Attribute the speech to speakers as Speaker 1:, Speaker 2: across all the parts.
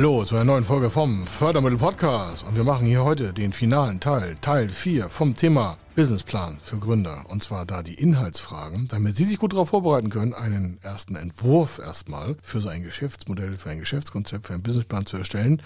Speaker 1: Hallo zu einer neuen Folge vom Fördermittel Podcast und wir machen hier heute den finalen Teil, Teil 4 vom Thema Businessplan für Gründer und zwar da die Inhaltsfragen, damit Sie sich gut darauf vorbereiten können, einen ersten Entwurf erstmal für so ein Geschäftsmodell, für ein Geschäftskonzept, für einen Businessplan zu erstellen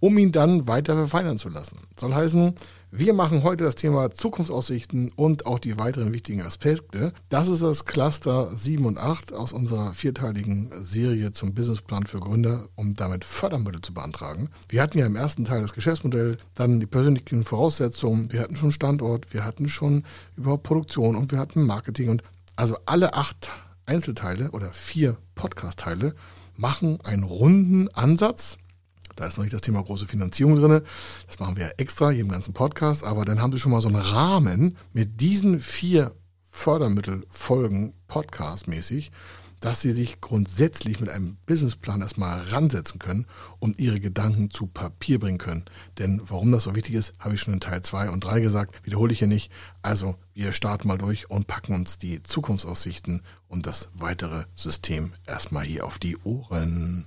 Speaker 1: um ihn dann weiter verfeinern zu lassen. Soll heißen, wir machen heute das Thema Zukunftsaussichten und auch die weiteren wichtigen Aspekte. Das ist das Cluster 7 und 8 aus unserer vierteiligen Serie zum Businessplan für Gründer, um damit Fördermittel zu beantragen. Wir hatten ja im ersten Teil das Geschäftsmodell, dann die persönlichen Voraussetzungen, wir hatten schon Standort, wir hatten schon überhaupt Produktion und wir hatten Marketing und also alle acht Einzelteile oder vier Podcast-Teile machen einen runden Ansatz da ist noch nicht das Thema große Finanzierung drin. Das machen wir extra hier im ganzen Podcast. Aber dann haben Sie schon mal so einen Rahmen mit diesen vier Fördermittelfolgen podcastmäßig, dass Sie sich grundsätzlich mit einem Businessplan erstmal ransetzen können und Ihre Gedanken zu Papier bringen können. Denn warum das so wichtig ist, habe ich schon in Teil 2 und 3 gesagt, wiederhole ich hier nicht. Also wir starten mal durch und packen uns die Zukunftsaussichten und das weitere System erstmal hier auf die Ohren.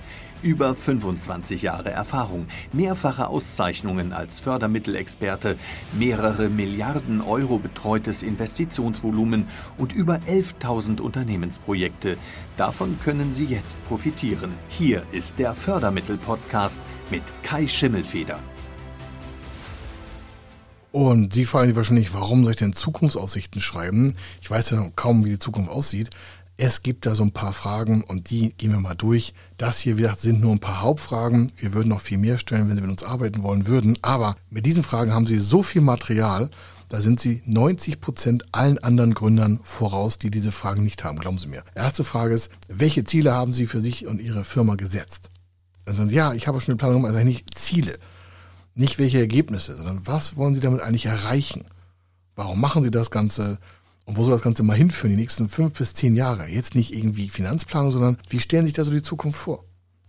Speaker 2: Über 25 Jahre Erfahrung, mehrfache Auszeichnungen als Fördermittelexperte, mehrere Milliarden Euro betreutes Investitionsvolumen und über 11.000 Unternehmensprojekte. Davon können Sie jetzt profitieren. Hier ist der Fördermittel-Podcast mit Kai Schimmelfeder.
Speaker 1: Und Sie fragen sich wahrscheinlich, warum soll ich denn Zukunftsaussichten schreiben? Ich weiß ja kaum, wie die Zukunft aussieht. Es gibt da so ein paar Fragen und die gehen wir mal durch. Das hier wie gesagt, sind nur ein paar Hauptfragen. Wir würden noch viel mehr stellen, wenn Sie mit uns arbeiten wollen würden. Aber mit diesen Fragen haben Sie so viel Material, da sind Sie 90 Prozent allen anderen Gründern voraus, die diese Fragen nicht haben. Glauben Sie mir. Erste Frage ist, welche Ziele haben Sie für sich und Ihre Firma gesetzt? Dann sagen Sie, ja, ich habe schon eine Planung, also nicht Ziele. Nicht welche Ergebnisse, sondern was wollen Sie damit eigentlich erreichen? Warum machen Sie das Ganze? Und wo soll das Ganze mal hinführen, die nächsten fünf bis zehn Jahre? Jetzt nicht irgendwie Finanzplanung, sondern wie stellen sich da so die Zukunft vor?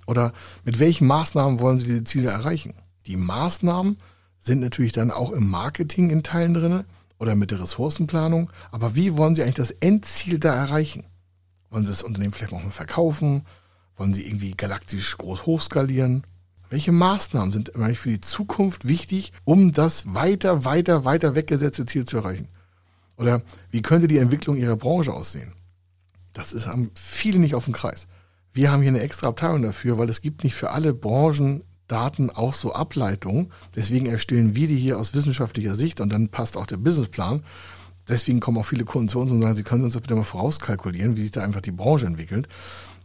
Speaker 1: Oder mit welchen Maßnahmen wollen Sie diese Ziele erreichen? Die Maßnahmen sind natürlich dann auch im Marketing in Teilen drin oder mit der Ressourcenplanung. Aber wie wollen Sie eigentlich das Endziel da erreichen? Wollen Sie das Unternehmen vielleicht auch mal verkaufen? Wollen Sie irgendwie galaktisch groß hochskalieren? Welche Maßnahmen sind eigentlich für die Zukunft wichtig, um das weiter, weiter, weiter weggesetzte Ziel zu erreichen? Oder wie könnte die Entwicklung ihrer Branche aussehen? Das ist, haben viele nicht auf dem Kreis. Wir haben hier eine extra Abteilung dafür, weil es gibt nicht für alle Branchen Daten auch so Ableitungen. Deswegen erstellen wir die hier aus wissenschaftlicher Sicht und dann passt auch der Businessplan. Deswegen kommen auch viele Kunden zu uns und sagen, sie können uns das bitte mal vorauskalkulieren, wie sich da einfach die Branche entwickelt.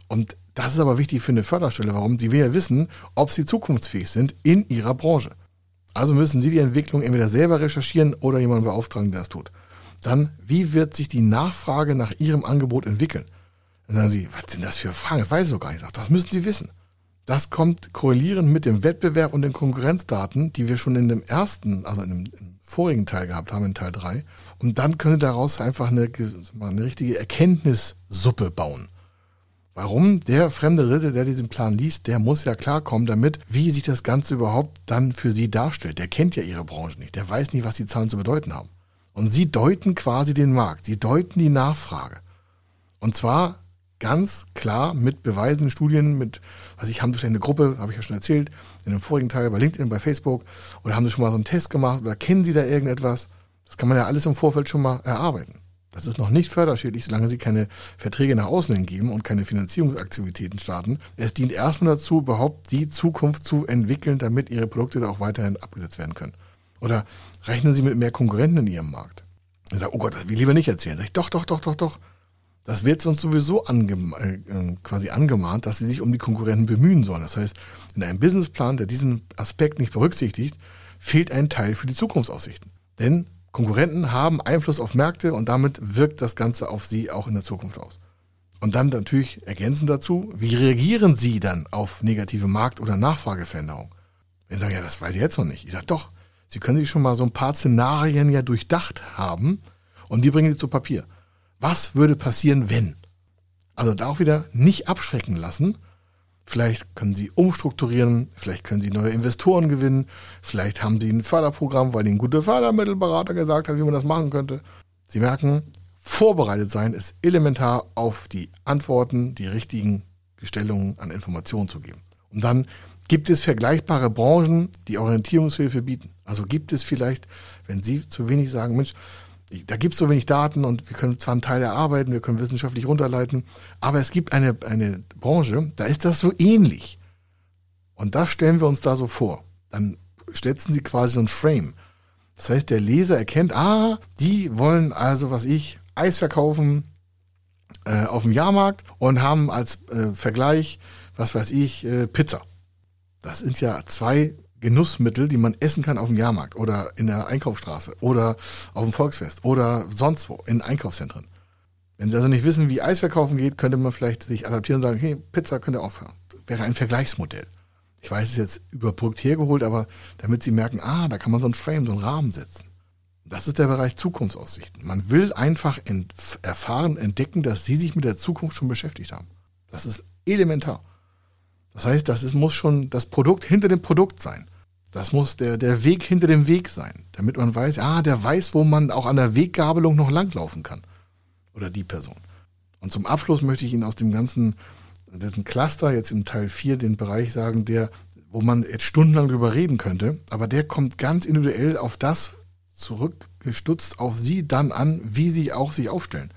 Speaker 1: Und das ist aber wichtig für eine Förderstelle. Warum? Die will ja wissen, ob sie zukunftsfähig sind in ihrer Branche. Also müssen sie die Entwicklung entweder selber recherchieren oder jemanden beauftragen, der das tut. Dann, wie wird sich die Nachfrage nach Ihrem Angebot entwickeln? Dann sagen Sie, was sind das für Fragen? Das weiß ich doch gar nicht. Das müssen Sie wissen. Das kommt korrelierend mit dem Wettbewerb und den Konkurrenzdaten, die wir schon in dem ersten, also in dem, im vorigen Teil gehabt haben, in Teil 3. Und dann können Sie daraus einfach eine, eine richtige Erkenntnissuppe bauen. Warum? Der fremde Ritter, der diesen Plan liest, der muss ja klarkommen damit, wie sich das Ganze überhaupt dann für Sie darstellt. Der kennt ja Ihre Branche nicht. Der weiß nicht, was die Zahlen zu bedeuten haben. Und sie deuten quasi den Markt, sie deuten die Nachfrage. Und zwar ganz klar mit Beweisen, Studien, mit, was ich, haben Sie eine Gruppe, habe ich ja schon erzählt, in dem vorigen Teil bei LinkedIn, bei Facebook, oder haben Sie schon mal so einen Test gemacht, oder kennen Sie da irgendetwas? Das kann man ja alles im Vorfeld schon mal erarbeiten. Das ist noch nicht förderschädlich, solange Sie keine Verträge nach außen geben und keine Finanzierungsaktivitäten starten. Es dient erstmal dazu, überhaupt die Zukunft zu entwickeln, damit Ihre Produkte da auch weiterhin abgesetzt werden können. Oder rechnen Sie mit mehr Konkurrenten in Ihrem Markt? Ich sage, oh Gott, das will ich lieber nicht erzählen. Sag ich, doch, doch, doch, doch, doch. Das wird uns sowieso ange äh, äh, quasi angemahnt, dass Sie sich um die Konkurrenten bemühen sollen. Das heißt, in einem Businessplan, der diesen Aspekt nicht berücksichtigt, fehlt ein Teil für die Zukunftsaussichten. Denn Konkurrenten haben Einfluss auf Märkte und damit wirkt das Ganze auf Sie auch in der Zukunft aus. Und dann natürlich ergänzend dazu, wie reagieren Sie dann auf negative Markt- oder Nachfrageveränderungen? Wenn Sie sagen, ja, das weiß ich jetzt noch nicht. Ich sage, doch, Sie können sich schon mal so ein paar Szenarien ja durchdacht haben und die bringen Sie zu Papier. Was würde passieren, wenn? Also da auch wieder nicht abschrecken lassen. Vielleicht können Sie umstrukturieren, vielleicht können Sie neue Investoren gewinnen, vielleicht haben Sie ein Förderprogramm, weil Ihnen ein guter Fördermittelberater gesagt hat, wie man das machen könnte. Sie merken, vorbereitet sein ist elementar auf die Antworten, die richtigen Gestellungen an Informationen zu geben. Und dann gibt es vergleichbare Branchen, die Orientierungshilfe bieten. Also gibt es vielleicht, wenn Sie zu wenig sagen, Mensch, da gibt es so wenig Daten und wir können zwar einen Teil erarbeiten, wir können wissenschaftlich runterleiten, aber es gibt eine, eine Branche, da ist das so ähnlich. Und das stellen wir uns da so vor. Dann setzen Sie quasi so ein Frame. Das heißt, der Leser erkennt, ah, die wollen also, was ich, Eis verkaufen äh, auf dem Jahrmarkt und haben als äh, Vergleich, was weiß ich, äh, Pizza. Das sind ja zwei Genussmittel, die man essen kann auf dem Jahrmarkt oder in der Einkaufsstraße oder auf dem Volksfest oder sonst wo in Einkaufszentren. Wenn Sie also nicht wissen, wie Eis verkaufen geht, könnte man vielleicht sich adaptieren und sagen, hey, Pizza könnte aufhören. Wäre ein Vergleichsmodell. Ich weiß, es ist jetzt überbrückt hergeholt, aber damit Sie merken, ah, da kann man so ein Frame, so einen Rahmen setzen. Das ist der Bereich Zukunftsaussichten. Man will einfach erfahren, entdecken, dass Sie sich mit der Zukunft schon beschäftigt haben. Das ist elementar. Das heißt, das ist, muss schon das Produkt hinter dem Produkt sein. Das muss der, der Weg hinter dem Weg sein, damit man weiß, ah, der weiß, wo man auch an der Weggabelung noch langlaufen kann. Oder die Person. Und zum Abschluss möchte ich Ihnen aus dem ganzen, diesem Cluster jetzt im Teil 4 den Bereich sagen, der, wo man jetzt stundenlang drüber reden könnte, aber der kommt ganz individuell auf das zurückgestutzt auf Sie dann an, wie Sie auch sich aufstellen.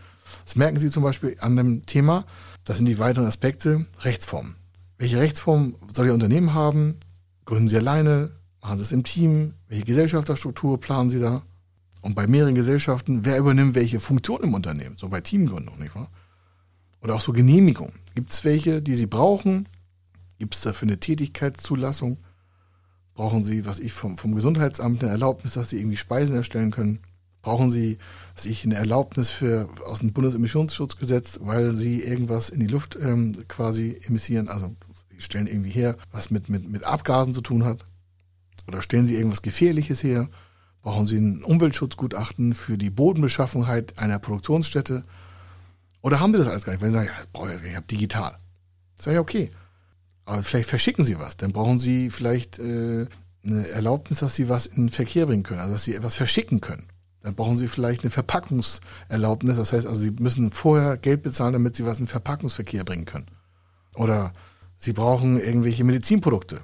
Speaker 1: Das merken Sie zum Beispiel an dem Thema, das sind die weiteren Aspekte, Rechtsformen. Welche Rechtsform soll Ihr Unternehmen haben? Gründen Sie alleine? Machen Sie es im Team? Welche Gesellschafterstruktur planen Sie da? Und bei mehreren Gesellschaften, wer übernimmt welche Funktion im Unternehmen? So bei Teamgründung, nicht wahr? Oder auch so Genehmigung. Gibt es welche, die Sie brauchen? Gibt es dafür eine Tätigkeitszulassung? Brauchen Sie, was ich vom, vom Gesundheitsamt eine Erlaubnis, dass Sie irgendwie Speisen erstellen können? Brauchen Sie, was ich eine Erlaubnis für aus dem Bundesemissionsschutzgesetz, weil Sie irgendwas in die Luft ähm, quasi emissieren? Also stellen irgendwie her, was mit, mit, mit Abgasen zu tun hat. Oder stellen Sie irgendwas Gefährliches her? Brauchen Sie ein Umweltschutzgutachten für die Bodenbeschaffenheit einer Produktionsstätte? Oder haben Sie das alles gar nicht? Weil Sie sagen, ja, brauche ich jetzt gar nicht, ich habe digital. Sag ich, okay. Aber vielleicht verschicken Sie was. Dann brauchen Sie vielleicht äh, eine Erlaubnis, dass Sie was in den Verkehr bringen können, also dass Sie etwas verschicken können. Dann brauchen Sie vielleicht eine Verpackungserlaubnis. Das heißt also, Sie müssen vorher Geld bezahlen, damit Sie was in den Verpackungsverkehr bringen können. Oder Sie brauchen irgendwelche Medizinprodukte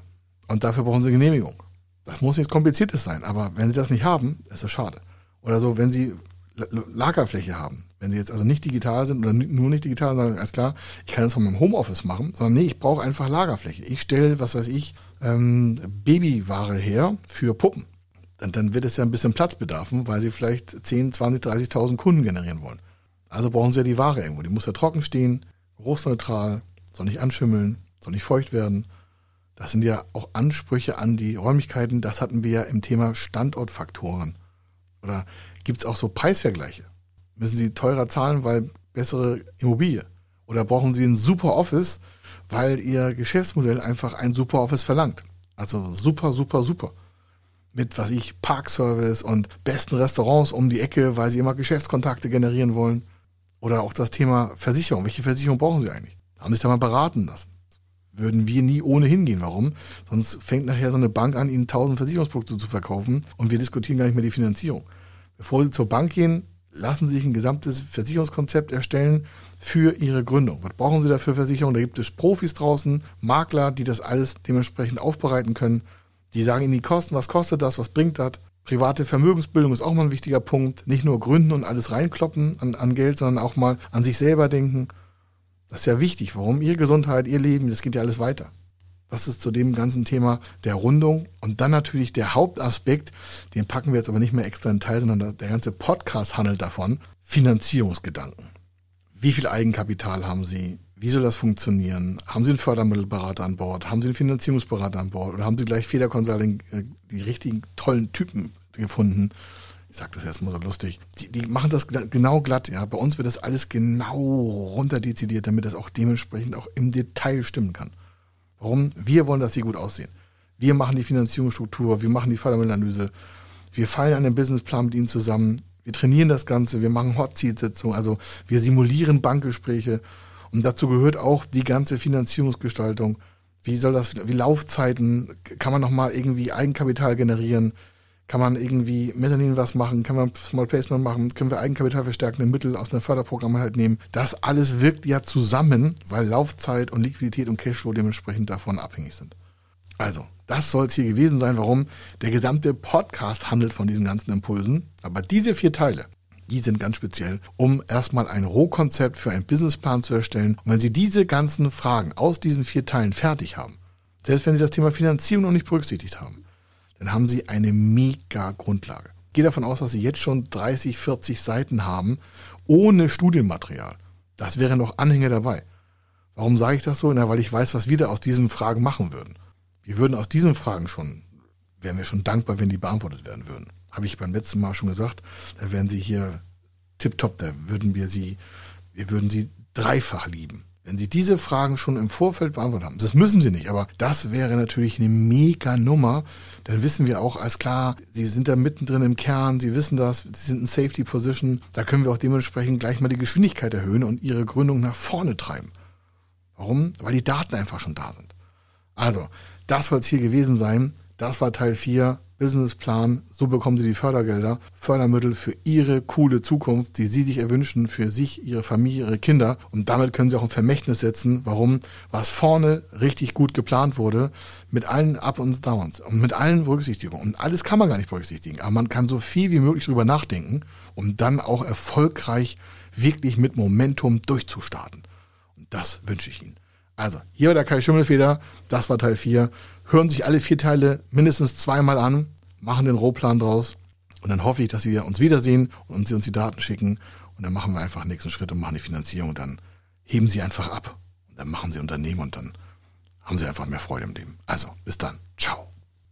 Speaker 1: und dafür brauchen Sie Genehmigung. Das muss nichts Kompliziertes sein, aber wenn Sie das nicht haben, ist das schade. Oder so, wenn Sie Lagerfläche haben, wenn Sie jetzt also nicht digital sind oder nur nicht digital, sondern alles klar, ich kann das von meinem Homeoffice machen, sondern nee, ich brauche einfach Lagerfläche. Ich stelle, was weiß ich, ähm, Babyware her für Puppen. Dann, dann wird es ja ein bisschen Platz bedarfen, weil Sie vielleicht 10, 20, 30.000 Kunden generieren wollen. Also brauchen Sie ja die Ware irgendwo. Die muss ja trocken stehen, geruchsneutral, soll nicht anschimmeln, soll nicht feucht werden. Das sind ja auch Ansprüche an die Räumlichkeiten. Das hatten wir ja im Thema Standortfaktoren. Oder gibt es auch so Preisvergleiche? Müssen Sie teurer zahlen, weil bessere Immobilie? Oder brauchen Sie ein super Office, weil Ihr Geschäftsmodell einfach ein super Office verlangt? Also super, super, super. Mit, was ich, Parkservice und besten Restaurants um die Ecke, weil Sie immer Geschäftskontakte generieren wollen. Oder auch das Thema Versicherung. Welche Versicherung brauchen Sie eigentlich? Haben Sie sich da mal beraten lassen? Würden wir nie ohne hingehen. Warum? Sonst fängt nachher so eine Bank an, ihnen tausend Versicherungsprodukte zu verkaufen und wir diskutieren gar nicht mehr die Finanzierung. Bevor sie zur Bank gehen, lassen sie sich ein gesamtes Versicherungskonzept erstellen für ihre Gründung. Was brauchen sie da für Versicherung? Da gibt es Profis draußen, Makler, die das alles dementsprechend aufbereiten können. Die sagen ihnen die Kosten, was kostet das, was bringt das. Private Vermögensbildung ist auch mal ein wichtiger Punkt. Nicht nur gründen und alles reinkloppen an, an Geld, sondern auch mal an sich selber denken. Das ist ja wichtig. Warum? Ihre Gesundheit, Ihr Leben, das geht ja alles weiter. Das ist zu dem ganzen Thema der Rundung. Und dann natürlich der Hauptaspekt, den packen wir jetzt aber nicht mehr extra in Teil, sondern der ganze Podcast handelt davon. Finanzierungsgedanken. Wie viel Eigenkapital haben Sie? Wie soll das funktionieren? Haben Sie einen Fördermittelberater an Bord? Haben Sie einen Finanzierungsberater an Bord? Oder haben Sie gleich Feder Consulting äh, die richtigen tollen Typen gefunden? Ich sage das erstmal so lustig, die, die machen das genau glatt, ja. Bei uns wird das alles genau runterdezidiert, damit das auch dementsprechend auch im Detail stimmen kann. Warum? Wir wollen, dass sie gut aussehen. Wir machen die Finanzierungsstruktur, wir machen die Fördermittelanalyse, wir fallen an den Businessplan mit ihnen zusammen, wir trainieren das Ganze, wir machen Hot-Seat-Sitzungen, also wir simulieren Bankgespräche und dazu gehört auch die ganze Finanzierungsgestaltung. Wie soll das, wie Laufzeiten, kann man nochmal irgendwie Eigenkapital generieren? Kann man irgendwie Mezzanin was machen? Kann man Small Placement machen? Können wir Eigenkapital verstärkende Mittel aus einem Förderprogramm halt nehmen? Das alles wirkt ja zusammen, weil Laufzeit und Liquidität und Cashflow dementsprechend davon abhängig sind. Also, das soll es hier gewesen sein, warum der gesamte Podcast handelt von diesen ganzen Impulsen. Aber diese vier Teile, die sind ganz speziell, um erstmal ein Rohkonzept für einen Businessplan zu erstellen. Und wenn Sie diese ganzen Fragen aus diesen vier Teilen fertig haben, selbst wenn Sie das Thema Finanzierung noch nicht berücksichtigt haben, dann haben Sie eine mega Grundlage. Ich gehe davon aus, dass Sie jetzt schon 30, 40 Seiten haben, ohne Studienmaterial. Das wäre noch Anhänge dabei. Warum sage ich das so? Na, weil ich weiß, was wir da aus diesen Fragen machen würden. Wir würden aus diesen Fragen schon, wären wir schon dankbar, wenn die beantwortet werden würden. Habe ich beim letzten Mal schon gesagt, da wären Sie hier tipptopp, da würden wir Sie, wir würden Sie dreifach lieben. Wenn Sie diese Fragen schon im Vorfeld beantwortet haben, das müssen Sie nicht, aber das wäre natürlich eine mega Nummer. Dann wissen wir auch als klar, Sie sind da mittendrin im Kern, Sie wissen das, Sie sind in Safety Position. Da können wir auch dementsprechend gleich mal die Geschwindigkeit erhöhen und Ihre Gründung nach vorne treiben. Warum? Weil die Daten einfach schon da sind. Also, das soll es hier gewesen sein. Das war Teil 4 Businessplan, so bekommen Sie die Fördergelder, Fördermittel für Ihre coole Zukunft, die Sie sich erwünschen, für sich, Ihre Familie, Ihre Kinder. Und damit können Sie auch ein Vermächtnis setzen, warum, was vorne richtig gut geplant wurde, mit allen Up und Downs und mit allen Berücksichtigungen. Und alles kann man gar nicht berücksichtigen, aber man kann so viel wie möglich drüber nachdenken, um dann auch erfolgreich wirklich mit Momentum durchzustarten. Und das wünsche ich Ihnen. Also, hier war der Kai Schimmelfeder, das war Teil 4 hören sich alle vier Teile mindestens zweimal an, machen den Rohplan draus und dann hoffe ich, dass Sie uns wiedersehen und Sie uns die Daten schicken und dann machen wir einfach den nächsten Schritt und machen die Finanzierung und dann heben Sie einfach ab und dann machen Sie Unternehmen und dann haben Sie einfach mehr Freude im Leben. Also, bis dann. Ciao.